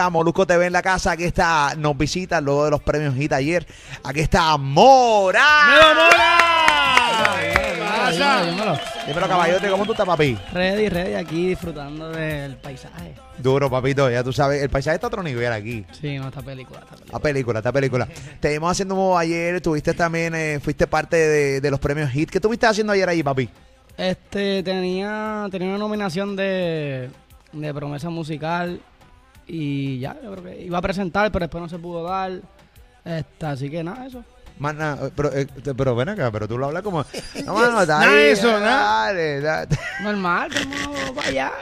podcast, Molusco TV en la casa. Aquí está, nos visita luego de los premios HIT ayer. Aquí está Mora. ¡Melo Mora! Dímelo, caballote, ¿cómo tú estás, papi? Ready, ready, aquí disfrutando del paisaje. Duro, papito, ya tú sabes, el paisaje está a otro nivel aquí. Sí, no, esta película, esta película. La película, esta película. Te vimos haciendo ayer, tuviste también, eh, fuiste parte de, de los premios HIT. ¿Qué estuviste haciendo ayer ahí, papi? Este, tenía, tenía una nominación de, de promesa musical y ya, yo creo que iba a presentar, pero después no se pudo dar. Este, así que nada, eso. Más nada, pero, eh, te- pero ven acá, pero tú lo hablas como. No, mano, está Nada de eso, nada. dale, dale. Normal, como para allá.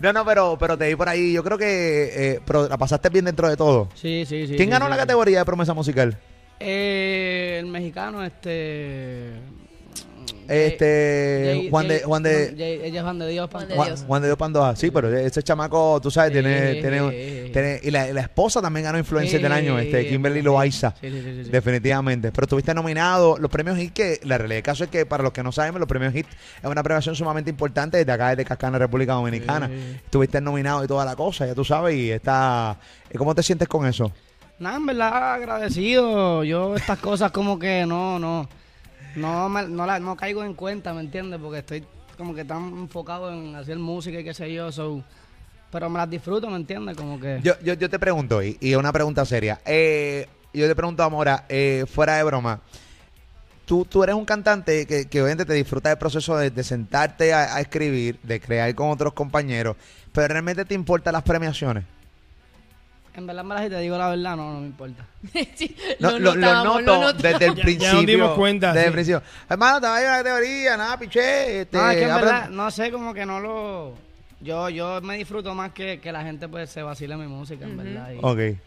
No, no, pero, pero te vi por ahí. Yo creo que eh, pero la pasaste bien dentro de todo. Sí, sí, sí. ¿Quién sí, ganó sí. la categoría de promesa musical? Eh, el mexicano, este. Este, Jay- Juan de, Juan de, Jay- ella es Juan de Dios. Pantoja. Juan, Dios. Juan de Dios Pandoja. Sí, pero ese chamaco, tú sabes, tiene, Sí, tiene, sí, sí. tiene- y la, la esposa también ganó influencer del Sí, año, este, Kimberly Loaiza. Sí, sí, sí. Definitivamente. Pero estuviste nominado. Los premios HIT, que la realidad del caso es que para los que no saben, los premios HIT es una premiación sumamente importante desde acá, desde Cascana, República Dominicana. Sí. Estuviste nominado y toda la cosa, ya tú sabes, y está. ¿Cómo te sientes con eso? Nada, en verdad agradecido. Yo estas cosas como que no, no, no, me- no, la- no caigo en cuenta, ¿me entiendes? Porque estoy como que tan enfocado en hacer música y qué sé yo, so, pero me las disfruto, ¿me entiendes? Como que... Yo, yo, yo te pregunto, y, y una pregunta seria. Eh, yo te pregunto a Mora, eh, fuera de broma. Tú, tú eres un cantante que, que obviamente te disfruta del proceso de, de sentarte a, a escribir, de crear con otros compañeros, pero realmente te importan las premiaciones. En verdad, en verdad, si te digo la verdad, no, no me importa. Sí, No, lo, lo notamos, noto notamos. desde el Ya- ya principio. nos dimos cuenta, Desde sí. el principio. Hermano, te va a ir a la categoría, nada, piché. Este, no, es que en verdad, no sé, como que no lo... Yo, yo me disfruto más que, que la gente pues se vacile mi música, en verdad. y- Ok.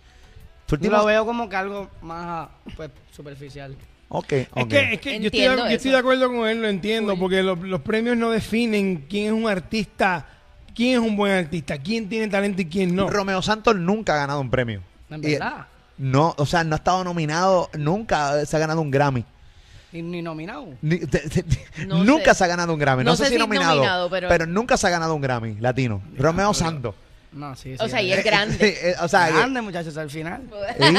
Tu Yo último- lo veo como que algo más pues, superficial. Ok, Es ok. que, es que yo, estoy, yo estoy de acuerdo con él, lo entiendo, Uy. porque lo- los premios no definen quién es un artista, quién es un buen artista, quién tiene talento y quién no. Romeo Santos nunca ha ganado un premio. En Y- verdad. no, o sea, no ha estado nominado, nunca se ha ganado un Grammy. Ni, ni nominado. Ni- te- te- No nunca sé. se ha ganado un Grammy. No, No sé, si nominado, nominado, pero... pero- nunca se ha ganado un Grammy latino. Romeo Santos. No, sí, sí. O sea, y es grande. Eh, o sea, grande, muchachos, al final.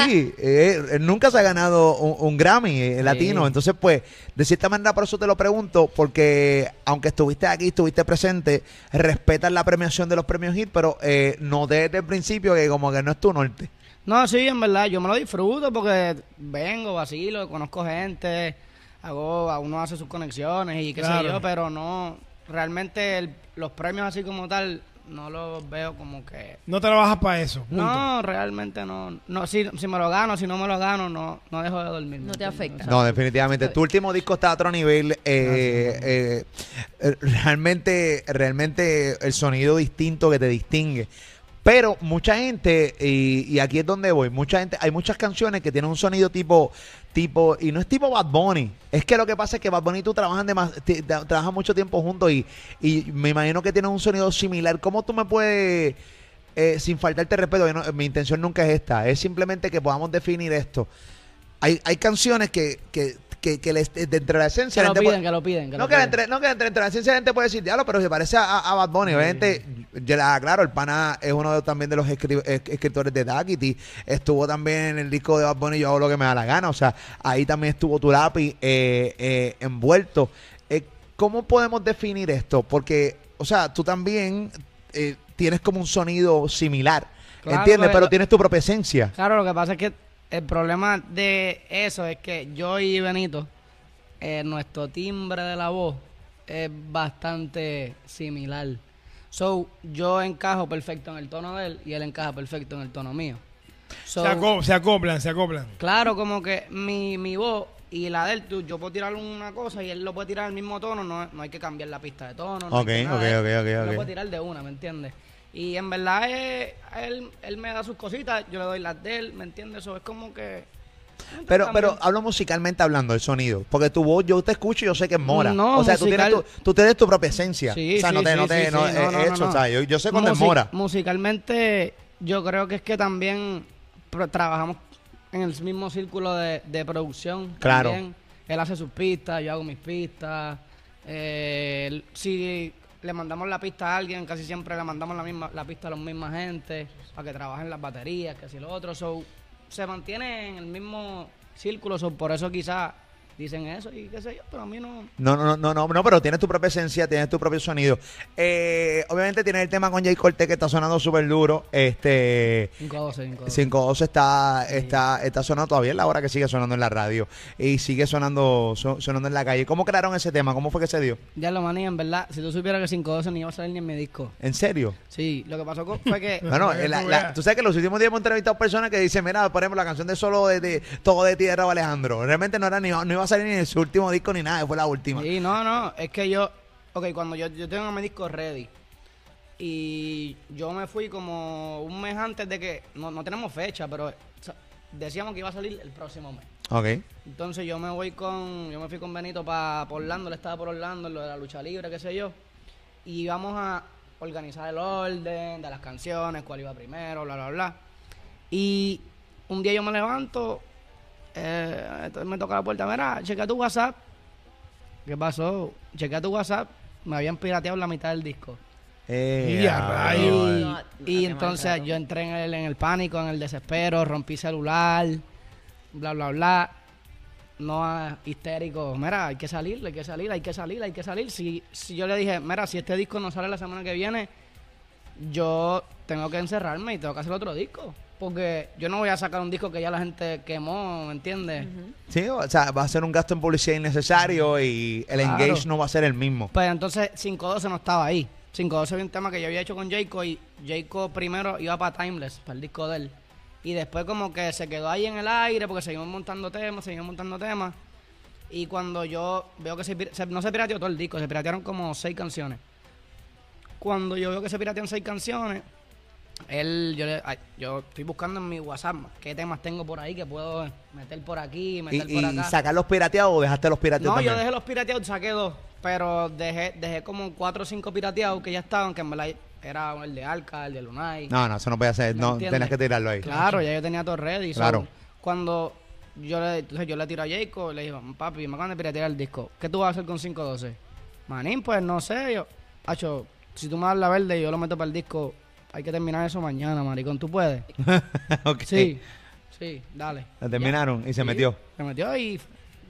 Sí, eh, él nunca se ha ganado un, un Grammy eh, Sí. latino. Entonces, pues, de cierta manera, por eso te lo pregunto, porque aunque estuviste aquí, estuviste presente, respetas la premiación de los premios HIT, pero eh, no desde el principio que como que no es tu norte. No, sí, en verdad, yo me lo disfruto porque vengo, vacilo, conozco gente, hago, uno hace sus conexiones y qué Claro. sé yo, pero no, realmente el- los premios así como tal, no los veo como que... No trabajas para eso. punto. No, realmente no. no si, si me lo gano, si no me lo gano, no, no dejo de dormir. ¿me No te afecta. No, definitivamente. Tu último disco está a otro nivel. eh, eh, eh, realmente, realmente el sonido distinto que te distingue. Pero mucha gente, y, y aquí es donde voy, mucha gente, hay muchas canciones que tienen un sonido tipo, tipo, y no es tipo Bad Bunny. Es que lo que pasa es que Bad Bunny y tú trabajan, ti- tra- trabajan mucho tiempo juntos y, y me imagino que tienen un sonido similar. ¿Cómo tú me puedes, eh, sin faltarte respeto, no- mi intención nunca es esta, es simplemente que podamos definir esto? Hay, hay canciones que, que, que, que les- dentro de la esencia Que lo puede- piden, que lo piden. que no lo que, piden. entre, no que entre, entre la ciencia la gente puede decir, diablo, pero se parece a, a Bad Bunny. Obviamente, yo la aclaro, el pana es uno de, también de los escri- es- escritores de Daquiti. Estuvo también en el disco de Bad Bunny, yo hago lo que me da la gana. O sea, ahí también estuvo tu lápiz eh, eh, envuelto. Eh, ¿Cómo podemos definir esto? Porque, o sea, tú también tienes como un sonido similar. Claro, ¿Entiendes? pero- Pero tienes tu propia esencia. Claro, lo que pasa es que el problema de eso es que yo y Benito, eh, nuestro timbre de la voz es bastante similar. So, yo encajo perfecto en el tono de él y él encaja perfecto en el tono mío. So, Se, aco- se acoplan, se acoplan. claro, como que mi, mi voz y la de él, tú, yo puedo tirar una cosa y él lo puede tirar al mismo tono, no, no hay que cambiar la pista de tono. No hay Ok, que nada, ok, ok, ok. Lo puede tirar de una, ¿me entiendes? Y en verdad eh, él, él me da sus cositas, yo le doy las de él, ¿me entiendes? Eso es como que... Pero, pero hablo musicalmente hablando, el sonido. Porque tu voz, yo te escucho y yo sé que es mora. No, o sea, tú tienes, tu, musical- tú tienes tu propia esencia. Sí, o sea, no sí, te, no te, sí, no, sí, es no, no, hecho, no. o sea, yo, yo sé cuando es Musi- mora. Musicalmente, yo creo que es que también trabajamos en el mismo círculo de, de producción. Claro. también. Él hace sus pistas, yo hago mis pistas. Eh, si le mandamos la pista a alguien, casi siempre le mandamos la misma la pista a la misma gente para que trabajen las baterías, que así lo otro. So, se mantiene en el mismo círculo, so, por eso quizás dicen eso y qué sé yo, pero a mí no. No, no, no, no, no, pero tienes tu propia esencia, tienes tu propio sonido. Eh, obviamente tienes el tema con Jay Cortez que está sonando súper duro. Este 512, 512. 512 está, está, está sonando todavía es la hora que sigue sonando en la radio y sigue sonando, so- sonando en la calle. ¿Cómo crearon ese tema? ¿Cómo fue que se dio? Ya lo maní, en verdad, si tú supieras que 512 ni iba a salir ni en mi disco. ¿En serio? Sí, lo que pasó fue que Bueno, que la- tú la- veas. tú sabes que los últimos días hemos entrevistado personas que dicen, mira, por ejemplo, la canción de Solo de, de Todo de Ti de Raúl Alejandro. Realmente no era ni no iba a salir ni en su último disco ni nada, fue la última. Sí, no, no, es que yo, ok, cuando yo, yo tengo mi disco ready y yo me fui como un mes antes de que, no, no tenemos fecha, pero o sea, decíamos que iba a salir el próximo mes. Ok. Entonces yo me voy con, yo me fui con Benito para Orlando, él estaba por Orlando, lo de la lucha libre, qué sé yo, y íbamos a organizar el orden de las canciones, cuál iba primero, bla, bla, bla. Y un día yo me levanto, eh, entonces me toca la puerta, mira, checa tu WhatsApp. ¿Qué pasó? Chequea tu WhatsApp, me habían pirateado la mitad del disco. Eh, Y ah, No, entonces maltrato. yo entré en el, en el pánico, en el desespero, rompí celular, bla, bla, bla. No ah, histérico. Mira, hay que salir, hay que salir, hay que salir, hay que salir. Si, si yo le dije, mira, si este disco no sale la semana que viene, yo tengo que encerrarme y tengo que hacer otro disco. Porque yo no voy a sacar un disco que ya la gente quemó, ¿me entiendes? Sí, o sea, va a ser un gasto en publicidad innecesario y el Claro. engage no va a ser el mismo. Pues entonces 512 no estaba ahí. 512 había un tema que yo había hecho con Jayco y Jayco primero iba para Timeless, para el disco de él. Y después como que se quedó ahí en el aire porque seguimos montando temas, seguimos montando temas. Y cuando yo veo que se, se- no se pirateó todo el disco, se piratearon como seis canciones. Cuando yo veo que se piratean seis canciones, él, yo, le- yo estoy buscando en mi WhatsApp qué temas tengo por ahí que puedo meter por aquí, ¿Y, meter y por acá. sacar los pirateados o dejaste los pirateados No, también? yo dejé los pirateados, saqué dos, pero dejé, dejé como cuatro o cinco pirateados que ya estaban, que en verdad era el de Alca, el de Lunay. No, no, eso no puede hacer. ¿Me No, tenías que tirarlo ahí. Claro, ya yo tenía todo ready. so, Claro. cuando yo le, entonces yo le tiro a Jacob, le digo, papi, me acaban de piratear el disco. ¿Qué tú vas a hacer con 512? Manín, pues no sé. Yo, Hacho, si tú me das la verde yo lo meto para el disco, hay que terminar eso mañana, maricón. ¿Tú puedes? Sí, sí, dale. La terminaron y se Sí, metió Se metió y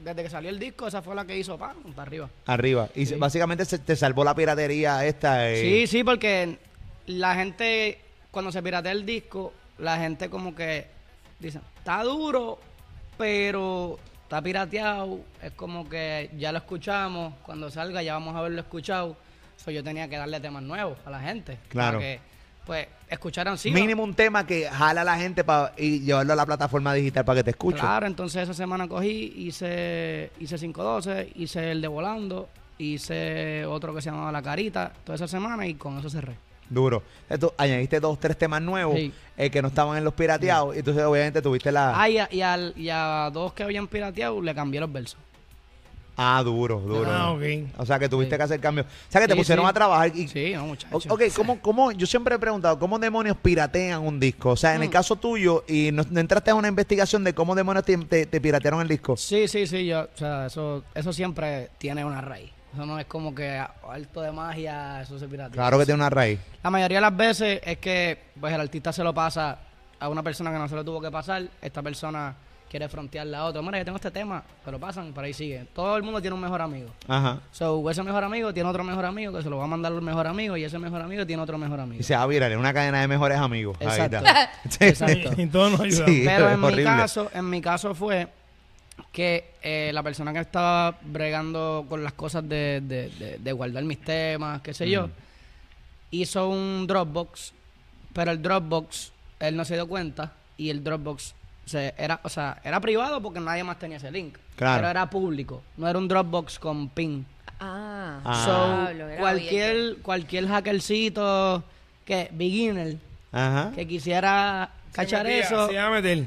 desde que salió el disco, esa fue la que hizo, pan, para arriba. arriba. Y básicamente se, te salvó la piratería esta. eh, Sí, sí, porque la gente, cuando se piratea el disco, la gente como que dice, está duro, pero está pirateado. Es como que ya lo escuchamos, cuando salga ya vamos a haberlo escuchado. So, yo tenía que darle temas nuevos a la gente. Claro. Para que, pues, escucharan sí. Mínimo un tema que jala a la gente para y llevarlo a la plataforma digital para que te escuche. Claro, entonces esa semana cogí, hice, hice 512, hice el de Volando, hice otro que se llamaba La Carita, toda esa semana y con eso cerré. Duro. Entonces, añadiste dos, tres temas nuevos Sí. eh, que no estaban en los pirateados. Y entonces, obviamente, tuviste la. Ah, y a, y, al- y a dos que habían pirateado le cambié los versos. Ah, duro, duro. Ah, ok. O sea, que tuviste Sí. que hacer cambios. O sea, que te Sí, pusieron sí. a trabajar. Y, Sí, no, muchachos. Ok, ¿cómo, cómo, yo siempre he preguntado, ¿cómo demonios piratean un disco? O sea, en el Mm. caso tuyo, y no, no entraste a una investigación de cómo demonios te, te- te piratearon el disco. Sí, sí, sí, yo, o sea, eso, eso siempre tiene una raíz. Eso no es como que alto de magia, eso se piratea. Claro que tiene una raíz. La mayoría de las veces es que pues el artista se lo pasa a una persona que no se lo tuvo que pasar. Esta persona quiere frontearle a otra. Mira, yo tengo este tema, pero pasan, por ahí sigue. Todo el mundo tiene un mejor amigo. Ajá. So, ese mejor amigo tiene otro mejor amigo que se lo va a mandar al mejor amigo y ese mejor amigo tiene otro mejor amigo. Y se va a virar en una cadena de mejores amigos. Ahí Exacto. está. Sí. Exacto. Y todos nos ayudamos. Sí. Pero es en mi horrible. caso, en mi caso fue que eh, la persona que estaba bregando con las cosas de, de- de- de guardar mis temas, qué sé yo, hizo un Dropbox, pero el Dropbox él no se dio cuenta y el Dropbox se, era, o sea, era privado porque nadie más tenía ese link, Claro. pero era público, no era un Dropbox con pin. Ah, Ah. So, cualquier cualquier hackercito que beginner Ajá. que quisiera Se cachar metía, eso Se iba a meter.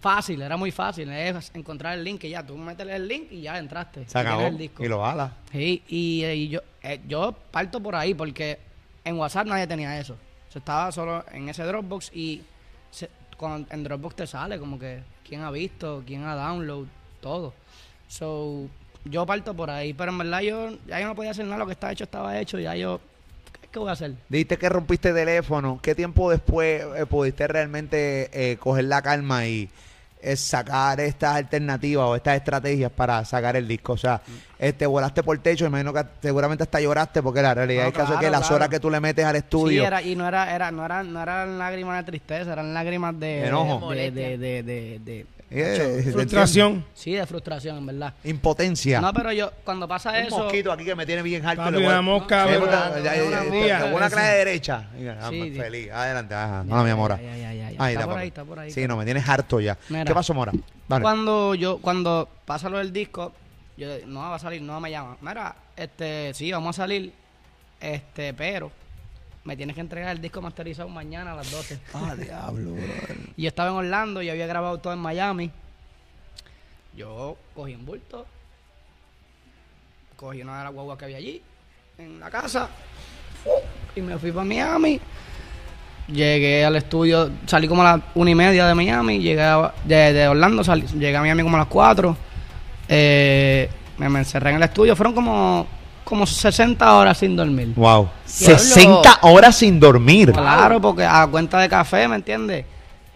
Fácil, era muy fácil. Es encontrar el link y ya, tú metes el link y ya entraste. Se Y acabó. el disco. Y lo bala. Sí, y, y yo, eh, yo parto por ahí porque en WhatsApp nadie tenía eso. Yo estaba solo en ese Dropbox y se- cuando en Dropbox te sale como que quién ha visto, quién ha download, todo. So, yo parto por ahí, pero en verdad yo ya yo no podía hacer nada, lo que estaba hecho estaba hecho, ya yo ¿qué, voy a hacer? Dijiste que rompiste teléfono. ¿Qué tiempo después eh, pudiste realmente eh, coger la calma y eh, sacar estas alternativas o estas estrategias para sacar el disco? O sea, este, volaste por techo, imagino que seguramente hasta lloraste porque la realidad No, es caso es que claro, las claro. horas que tú le metes al Sí, estudio. era, y no era, era, no era, no eran lágrimas de tristeza, eran lágrimas de Enojo. de, de, de, de- de- eh, ¿te Frustración. sí, de frustración, en verdad. Impotencia. No, pero yo, cuando pasa un eso, mosquito aquí que me tiene bien harto. Papi, una mosca, una clase de derecha. Ah, Sí, sí. feliz. Adelante. Ajá. No, mi amor. Ya, ya, ya, ya. Ahí, Está por ahí, está por ahí. Sí, no, me tienes harto ya. Mira. ¿Qué pasó, Mora? Dale. Cuando yo, cuando pasa lo del disco, yo no va a salir, no me llama. Mira, este, sí, vamos a salir, este, pero me tienes que entregar el disco masterizado mañana a las 12. Ah, diablo. Y yo estaba en Orlando, yo había grabado todo en Miami. Yo cogí un bulto, cogí una de las guaguas que había allí, en la casa, y me fui para Miami. Llegué al estudio, salí como a las una y media de Miami, llegué a- de, de Orlando, salí- llegué a Miami como a las 4. Eh, me, me encerré en el estudio, fueron como, como 60 horas sin dormir. Wow. Diablo. 60 horas sin dormir. Claro, porque a cuenta de café, ¿me entiendes?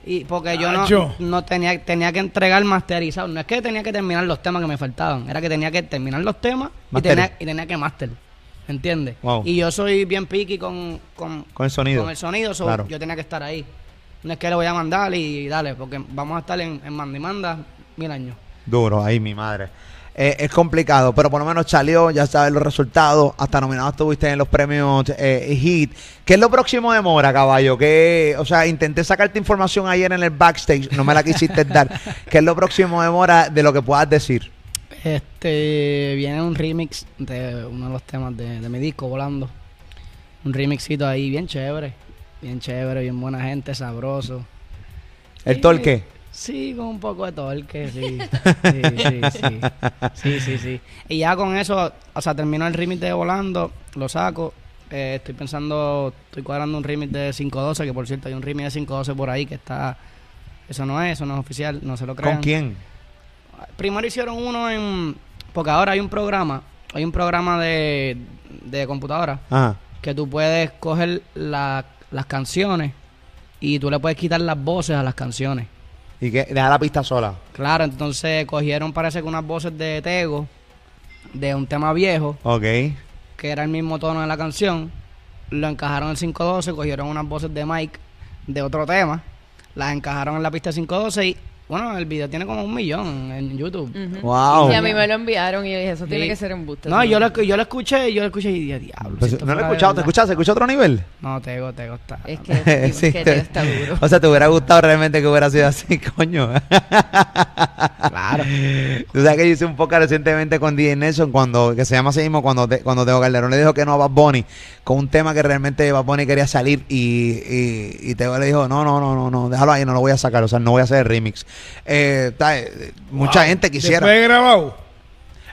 Y porque yo no, tenía, tenía que entregar masterizado. No es que tenía que terminar los temas que me faltaban. Era que tenía que terminar los temas y tenía, y tenía que master. ¿Entiendes? Wow. Y yo soy bien picky con, con, Con el sonido. con el sonido. so Claro. Yo tenía que estar ahí. No es que le voy a mandar y dale, porque vamos a estar en, en manda y manda mil años. Duro, ahí mi madre. Eh, es complicado, pero por lo menos salió, ya sabes los resultados. Hasta nominado estuviste en los premios eh, Hit. ¿Qué es lo próximo de Mora, caballo? Que, o sea, intenté sacarte información ayer en el backstage, no me la quisiste dar. ¿Qué es lo próximo de Mora de lo que puedas decir? Este viene un remix de uno de los temas de, de mi disco volando. Un remixito ahí bien chévere, bien chévere, bien buena gente, sabroso. ¿El Sí, torque? Sí, con un poco de torque, sí. Sí, sí, sí. Sí, sí, sí. Y ya con eso, o sea, terminó el remix de volando, lo saco. Eh, estoy pensando, estoy cuadrando un remix de 512, que por cierto hay un remix de 512 por ahí que está. Eso no es, eso no es oficial, no se lo crean. ¿Con quién? Primero hicieron uno en. Porque ahora hay un programa. Hay un programa de, de computadora Ajá. que tú puedes coger la- las canciones y tú le puedes quitar las voces a las canciones. ¿Y qué? Deja la pista sola. Claro, entonces cogieron, parece que unas voces de Tego, de un tema viejo, Ok. que era el mismo tono de la canción. Lo encajaron en 512, cogieron unas voces de Mike de otro tema, las encajaron en la pista 512 y, bueno, el video tiene como un millón en YouTube. Ujú. Wow. Y a mí me lo enviaron y yo dije, eso tiene que ser embuste. No, eso yo lo, yo lo escuché, yo lo escuché y dije, diablo. Pues, si no lo he escuchado, ¿te verdad". escuchaste? ¿Se escucha otro nivel? No, Tego, Tego está. Es que, es Sí, que te- está duro. O sea, te hubiera gustado realmente que hubiera sido así, coño. Claro. Tú sabes que yo hice un podcast recientemente con DJ Nelson cuando, que se llama así mismo, cuando, te- cuando Teo Calderón le dijo que no a Bad Bunny, con un tema que realmente Bad Bunny quería salir y, y, y Teo le dijo, no, no, no, no, no, déjalo ahí, no lo voy a sacar, o sea, no voy a hacer el remix. Eh, eh, mucha gente quisiera. De grabado.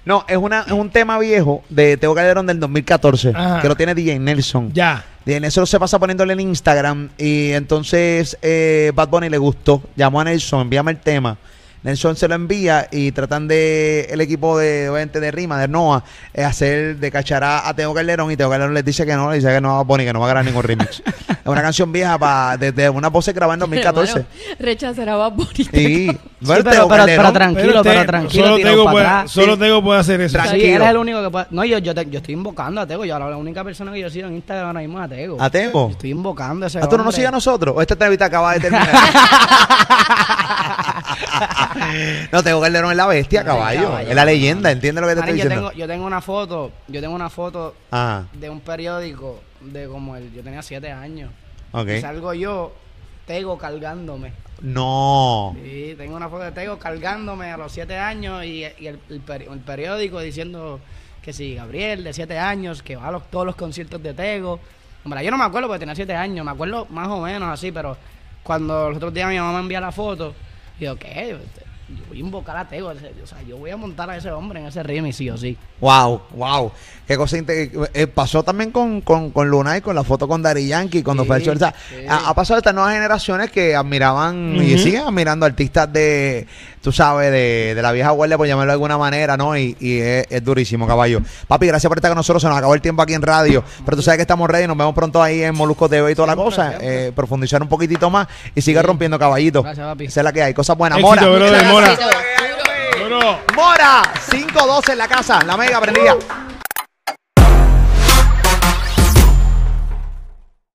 No, es, una, es un tema viejo de Teo Calderón del 2014, Ajá. que lo tiene DJ Nelson. Ya. DJ Nelson se pasa poniéndole en Instagram y entonces eh, Bad Bunny le gustó, llamó a Nelson, envíame el tema. Nelson se lo envía y tratan de el equipo de obviamente de Rima, de Noah, eh, hacer de cachar a, Teo Calderón y Teo Calderón les dice que no, le dice que no va a Bunny, que no va a grabar ningún remix. es una canción vieja para desde una voz grabada en 2014. Hermano, rechazar a Bad Bunny. Sí, pero, pero, pero tranquilo, pero, te- tranquilo, Solo Tego para puede, atrás. solo sí. Tego puede hacer eso. Sí, tranquilo. eres el único que puede. No, yo, yo, te- yo estoy invocando a Tego. Yo la única persona que yo sigo en Instagram ahora mismo es a Tego. ¿A Tego? Yo estoy invocando a ese ¿Ah, tú no nos sigues a nosotros? ¿O esta entrevista acaba de terminar? no, Teo Calderón es la bestia, caballo. caballo. Es la leyenda, ¿entiendes lo que te estoy yo diciendo? tengo, yo tengo una foto, yo tengo una foto Ajá, de un periódico de como el, yo tenía siete años. ok. Y salgo yo, Tego cargándome. No. Sí, tengo una foto de Tego cargándome a los siete años y, el, el peri- el periódico diciendo que si Gabriel de siete años, que va a todos los conciertos de Tego. Hombre, yo no me acuerdo porque tenía siete años, me acuerdo más o menos así, pero cuando los otros días mi mamá me envía la foto, digo, ¿qué? Yo voy a invocar a Tego. O sea, yo voy a montar a ese hombre en ese remix, sí o sí. Wow, wow. Qué cosa inte- eh, pasó también con, con, con Luna y con la foto con Dari Yankee cuando Sí, fue el show. O sea, sí. ha, ha pasado estas nuevas generaciones que admiraban y siguen admirando artistas de, tú sabes, de, de la vieja guardia, por llamarlo de alguna manera, ¿no? Y, y es, es durísimo, caballo. Papi, gracias por estar con nosotros. Se nos acabó el tiempo aquí en radio. Pero tú sabes que estamos ready. Nos vemos pronto ahí en Molusco TV y toda la cosa. Eh, profundizar un poquitito más y sigue rompiendo, caballito. Gracias, papi. Esa es la que hay. Cosas buenas. Éxito, Mora. Mora. Éxito. Bro. Mora, 5-12 en la casa, la mega prendida.